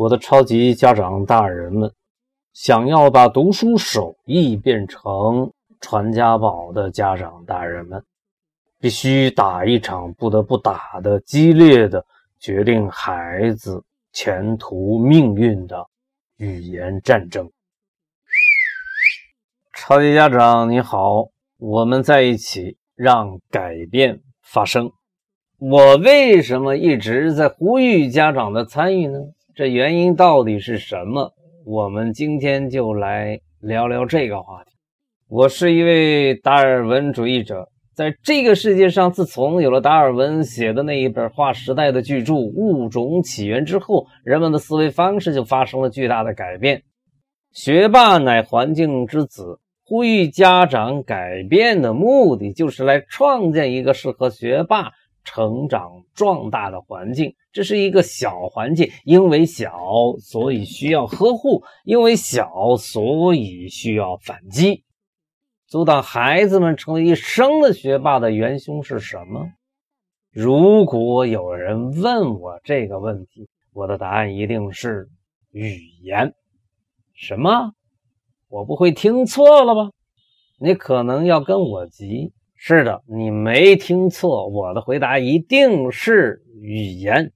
我的超级家长大人们，想要把读书手艺变成传家宝的家长大人们，必须打一场不得不打的激烈的、决定孩子前途命运的语言战争。超级家长你好，我们在一起，让改变发生。我为什么一直在呼吁家长的参与呢？这原因到底是什么？我们今天就来聊聊这个话题。我是一位达尔文主义者，在这个世界上，自从有了达尔文写的那一本划时代的巨著《物种起源》之后，人们的思维方式就发生了巨大的改变。学霸乃环境之子，呼吁家长改变的目的，就是来创建一个适合学霸。成长壮大的环境，这是一个小环境，因为小，所以需要呵护；因为小，所以需要反击。阻挡孩子们成为一生的学霸的元凶是什么？如果有人问我这个问题，我的答案一定是语言。什么？我不会听错了吧？你可能要跟我急。是的，你没听错，我的回答一定是语言。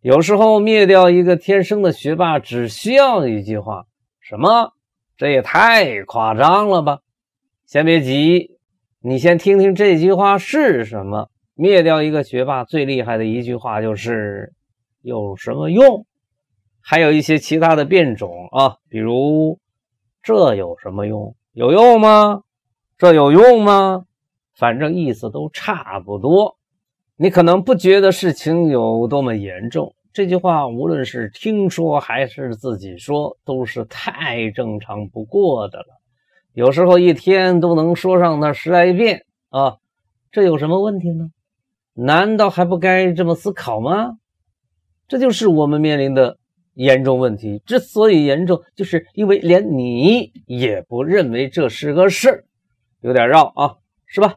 有时候灭掉一个天生的学霸，只需要一句话：什么？这也太夸张了吧！先别急，你先听听这句话是什么。灭掉一个学霸最厉害的一句话就是“有什么用？”还有一些其他的变种啊，比如“这有什么用？有用吗？”这有用吗？反正意思都差不多。你可能不觉得事情有多么严重。这句话无论是听说还是自己说，都是太正常不过的了。有时候一天都能说上那十来遍啊，这有什么问题呢？难道还不该这么思考吗？这就是我们面临的严重问题。之所以严重，就是因为连你也不认为这是个事儿。有点绕啊，是吧？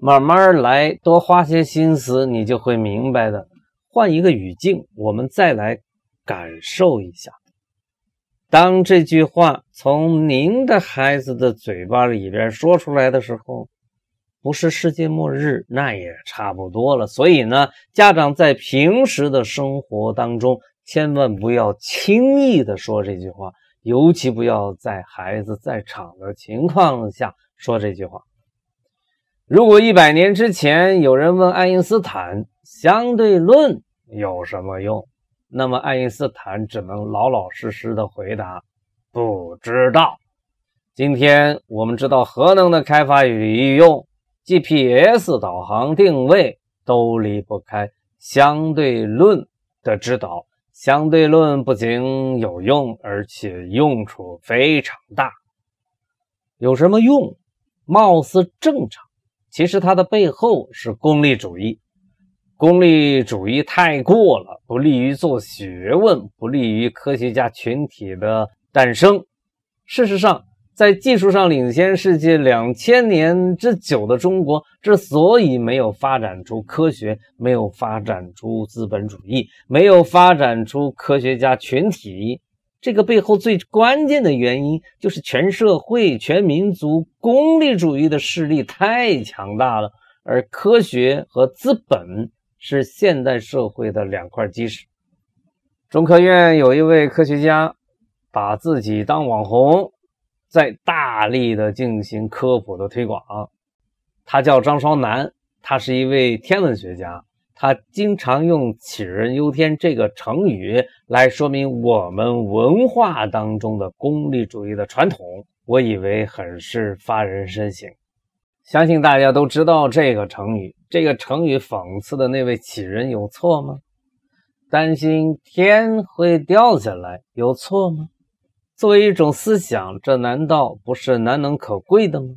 慢慢来，多花些心思，你就会明白的。换一个语境，我们再来感受一下。当这句话从您的孩子的嘴巴里边说出来的时候，不是世界末日，那也差不多了。所以呢，家长在平时的生活当中，千万不要轻易的说这句话，尤其不要在孩子在场的情况下。说这句话，如果一百年之前有人问爱因斯坦相对论有什么用，那么爱因斯坦只能老老实实的回答不知道。今天我们知道核能的开发与利用，GPS 导航定位都离不开相对论的指导。相对论不仅有用，而且用处非常大。有什么用？貌似正常，其实它的背后是功利主义。功利主义太过了，不利于做学问，不利于科学家群体的诞生。事实上，在技术上领先世界两千年之久的中国，之所以没有发展出科学，没有发展出资本主义，没有发展出科学家群体。这个背后最关键的原因，就是全社会、全民族功利主义的势力太强大了，而科学和资本是现代社会的两块基石。中科院有一位科学家，把自己当网红，在大力的进行科普的推广。他叫张双南，他是一位天文学家。他经常用“杞人忧天”这个成语来说明我们文化当中的功利主义的传统，我以为很是发人深省。相信大家都知道这个成语。这个成语讽刺的那位杞人有错吗？担心天会掉下来有错吗？作为一种思想，这难道不是难能可贵的吗？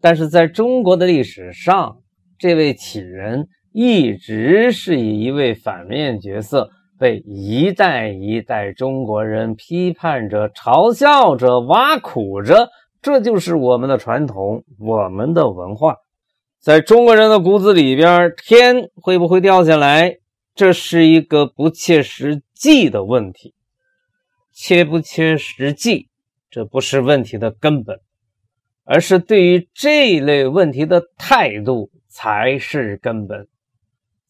但是在中国的历史上，这位杞人。一直是以一位反面角色被一代一代中国人批判着、嘲笑着、挖苦着，这就是我们的传统，我们的文化，在中国人的骨子里边，天会不会掉下来，这是一个不切实际的问题。切不切实际，这不是问题的根本，而是对于这类问题的态度才是根本。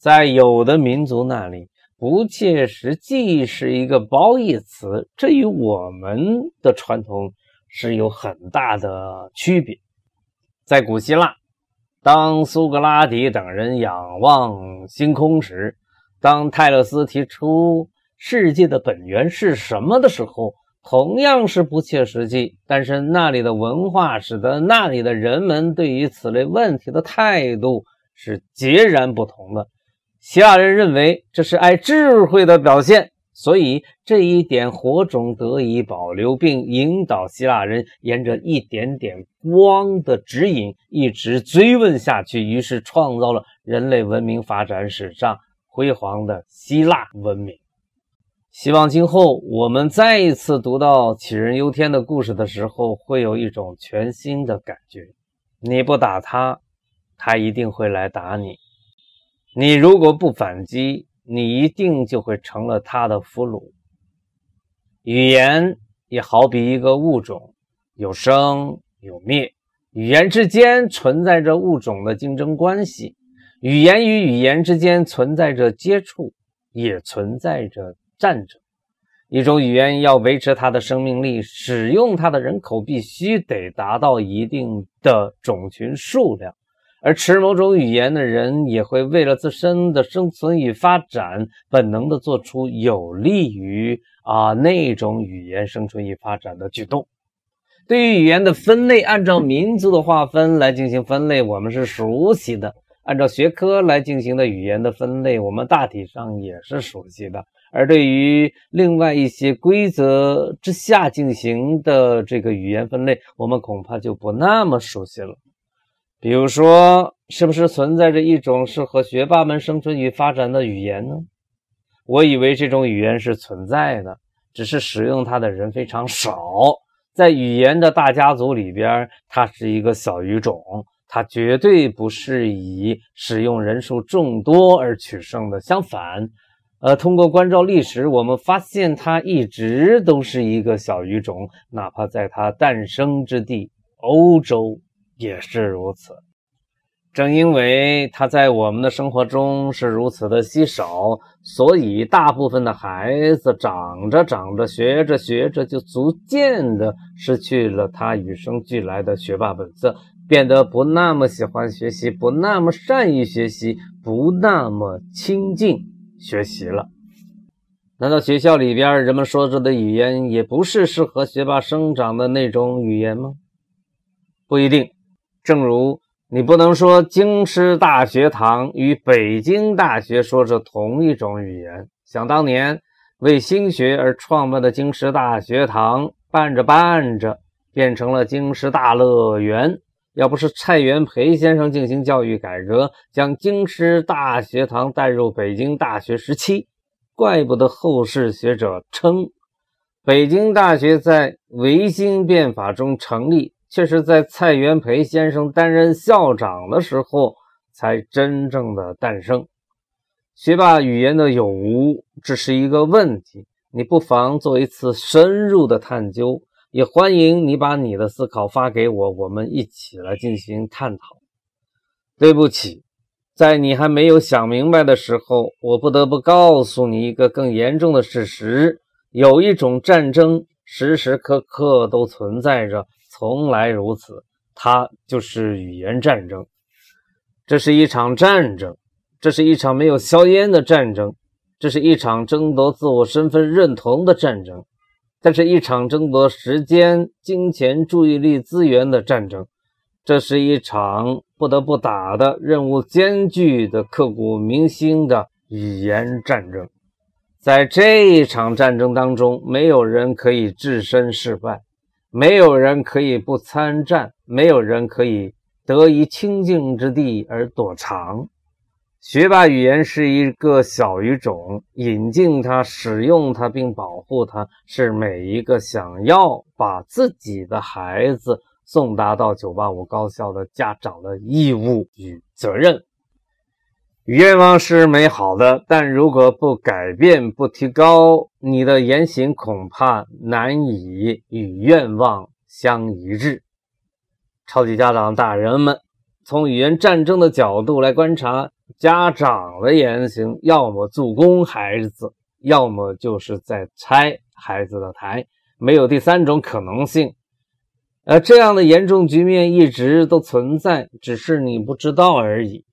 在有的民族那里，不切实际是一个褒义词，这与我们的传统是有很大的区别。在古希腊，当苏格拉底等人仰望星空时，当泰勒斯提出。世界的本源是什么的时候，同样是不切实际。但是那里的文化使得那里的人们对于此类问题的态度是截然不同的。希腊人认为这是爱智慧的表现，所以这一点火种得以保留，并引导希腊人沿着一点点光的指引一直追问下去，于是创造了人类文明发展史上辉煌的希腊文明。希望今后我们再一次读到杞人忧天的故事的时候，会有一种全新的感觉。你不打他，他一定会来打你；你如果不反击，你一定就会成了他的俘虏。语言也好比一个物种，有生有灭，语言之间存在着物种的竞争关系，语言与语言之间存在着接触，也存在着。战争，一种语言要维持它的生命力，使用它的人口必须得达到一定的种群数量，而持某种语言的人也会为了自身的生存与发展，本能的做出有利于啊那种语言生存与发展的举动。对于语言的分类，按照民族的划分来进行分类，我们是熟悉的；按照学科来进行的语言的分类，我们大体上也是熟悉的。而对于另外一些规则之下进行的这个语言分类，我们恐怕就不那么熟悉了。比如说，是不是存在着一种适合学霸们生存与发展的语言呢？我以为这种语言是存在的，只是使用它的人非常少。在语言的大家族里边，它是一个小语种，它绝对不是以使用人数众多而取胜的。相反。呃，通过关照历史，我们发现它一直都是一个小语种，哪怕在它诞生之地欧洲也是如此。正因为它在我们的生活中是如此的稀少，所以大部分的孩子长着长着、学着学着，就逐渐的失去了他与生俱来的学霸本色，变得不那么喜欢学习，不那么善于学习，不那么亲近。学习了，难道学校里边人们说着的语言也不是适合学霸生长的那种语言吗？不一定。正如你不能说京师大学堂与北京大学说着同一种语言。想当年为新学而创办的京师大学堂，办着办着变成了京师大乐园。要不是蔡元培先生进行教育改革，将京师大学堂带入北京大学时期，怪不得后世学者称，北京大学在维新变法中成立，却是在蔡元培先生担任校长的时候才真正的诞生。学霸语言的有无，只是一个问题，你不妨做一次深入的探究。也欢迎你把你的思考发给我，我们一起来进行探讨。对不起，在你还没有想明白的时候，我不得不告诉你一个更严重的事实：有一种战争时时刻刻都存在着，从来如此，它就是语言战争。这是一场战争，这是一场没有硝烟的战争，这是一场争夺自我身份认同的战争。这是一场争夺时间、金钱、注意力资源的战争，这是一场不得不打的任务艰巨的、刻骨铭心的语言战争。在这一场战争当中，没有人可以置身事外，没有人可以不参战，没有人可以得一清静之地而躲藏。学霸语言是一个小语种，引进它、使用它并保护它，是每一个想要把自己的孩子送达到985高校的家长的义务与责任。愿望是美好的，但如果不改变、不提高，你的言行恐怕难以与愿望相一致。超级家长大人们，从语言战争的角度来观察，家长的言行，要么助攻孩子，要么就是在拆孩子的台，没有第三种可能性。而这样的严重局面一直都存在，只是你不知道而已。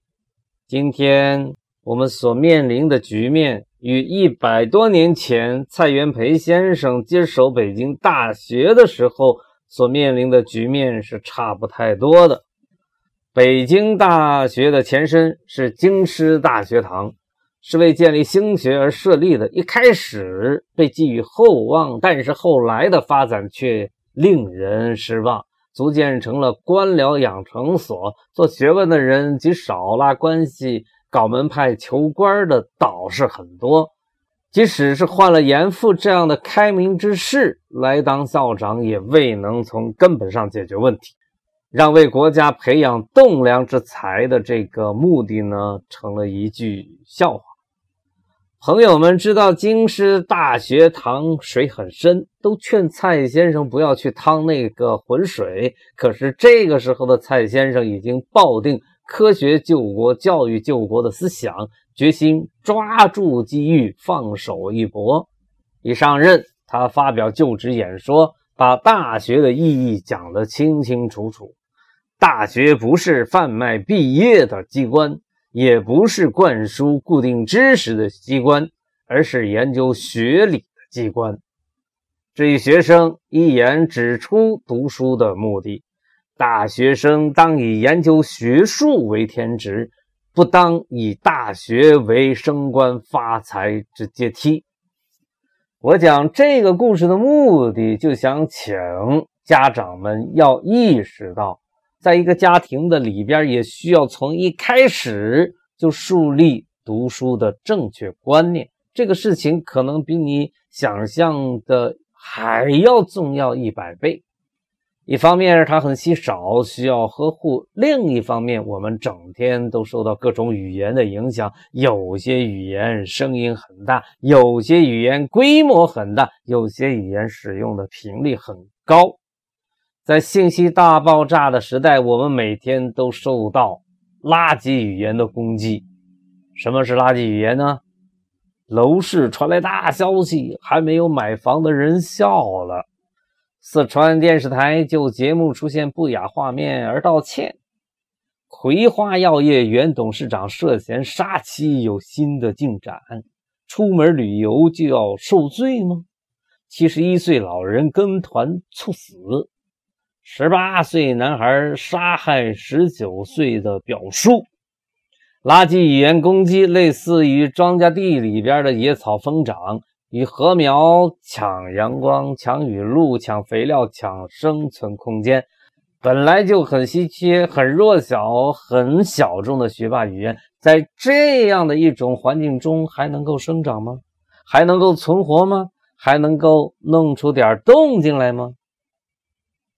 今天我们所面临的局面，与一百多年前蔡元培先生接手北京大学的时候所面临的局面是差不太多的。北京大学的前身是京师大学堂，是为建立兴学而设立的，一开始被寄予厚望，但是后来的发展却令人失望。逐渐成了官僚养成所，做学问的人极少，拉关系、搞门派、求官的倒是很多。即使是换了严复这样的开明之士来当校长，也未能从根本上解决问题，让为国家培养栋梁之才的这个目的呢，成了一句笑话。朋友们知道京师大学堂水很深，都劝蔡先生不要去趟那个浑水。可是这个时候的蔡先生已经抱定科学救国、教育救国的思想，决心抓住机遇，放手一搏。一上任，他发表就职演说，把大学的意义讲得清清楚楚。大学不是贩卖毕业的机关。也不是灌输固定知识的机关，而是研究学理的机关。至于学生一言指出读书的目的：大学生当以研究学术为天职，不当以大学为升官发财之阶梯。我讲这个故事的目的，就想请家长们要意识到。在一个家庭的里边，也需要从一开始就树立读书的正确观念。这个事情可能比你想象的还要重要一百倍。一方面，它很稀少，需要呵护；另一方面，我们整天都受到各种语言的影响，有些语言声音很大，有些语言规模很大，有些语言使用的频率很高。在信息大爆炸的时代，我们每天都受到垃圾语言的攻击。什么是垃圾语言呢？楼市传来大消息，还没有买房的人笑了。四川电视台就节目出现不雅画面而道歉。葵花药业原董事长涉嫌杀妻有新的进展。出门旅游就要受罪吗？七十一岁老人跟团猝死。十八岁男孩杀害十九岁的表叔，垃圾语言攻击类似于庄稼地里边的野草疯长，与禾苗抢阳光、抢雨露、抢肥料、抢生存空间，本来就很稀缺、很弱小、很小众的学霸语言，在这样的一种环境中还能够生长吗？还能够存活吗？还能够弄出点动静来吗？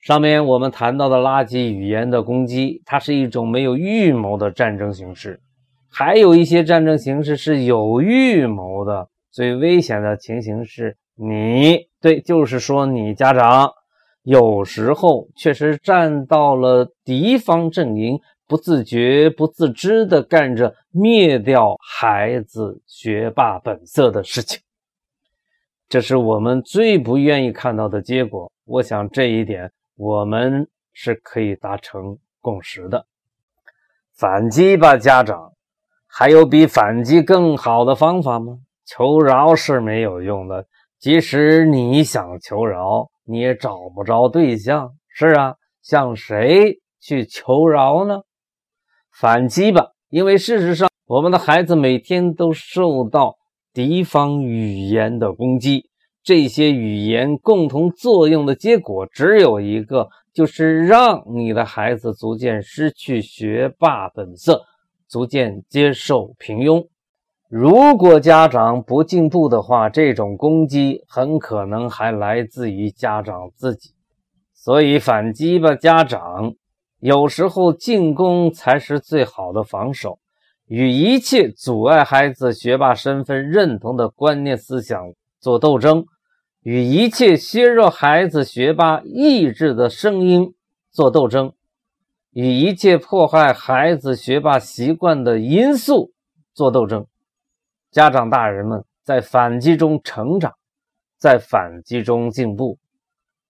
上面我们谈到的垃圾语言的攻击，它是一种没有预谋的战争形式；还有一些战争形式是有预谋的。最危险的情形是你对，就是说你家长有时候确实站到了敌方阵营，不自觉、不自知的干着灭掉孩子学霸本色的事情。这是我们最不愿意看到的结果。我想这一点。我们是可以达成共识的。反击吧，家长！还有比反击更好的方法吗？求饶是没有用的，即使你想求饶，你也找不着对象。是啊，向谁去求饶呢？反击吧，因为事实上，我们的孩子每天都受到敌方语言的攻击。这些语言共同作用的结果只有一个，就是让你的孩子逐渐失去学霸本色，逐渐接受平庸。如果家长不进步的话，这种攻击很可能还来自于家长自己。所以反击吧，家长！有时候进攻才是最好的防守。与一切阻碍孩子学霸身份认同的观念思想做斗争，与一切削弱孩子学霸意志的声音做斗争，与一切破坏孩子学霸习惯的因素做斗争。家长大人们在反击中成长，在反击中进步，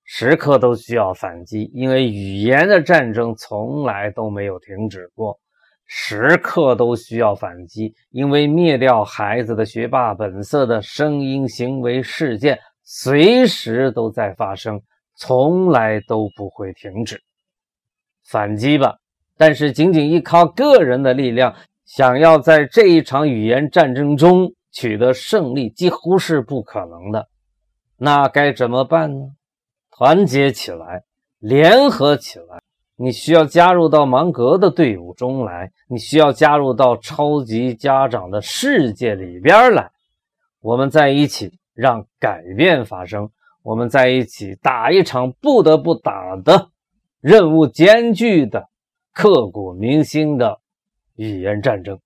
时刻都需要反击，因为语言的战争从来都没有停止过。时刻都需要反击，因为灭掉孩子的学霸本色的声音、行为、事件，随时都在发生，从来都不会停止。反击吧！但是仅仅依靠个人的力量，想要在这一场语言战争中取得胜利，几乎是不可能的。那该怎么办呢？团结起来，联合起来。你需要加入到芒格的队伍中来，你需要加入到超级家长的世界里边来。我们在一起让改变发生，我们在一起打一场不得不打的任务艰巨的、刻骨铭心的语言战争。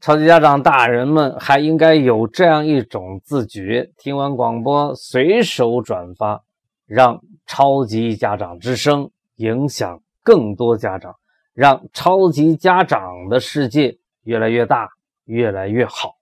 超级家长大人们还应该有这样一种自觉：听完广播随手转发，让。超级家长之声，影响更多家长，让超级家长的世界越来越大，越来越好。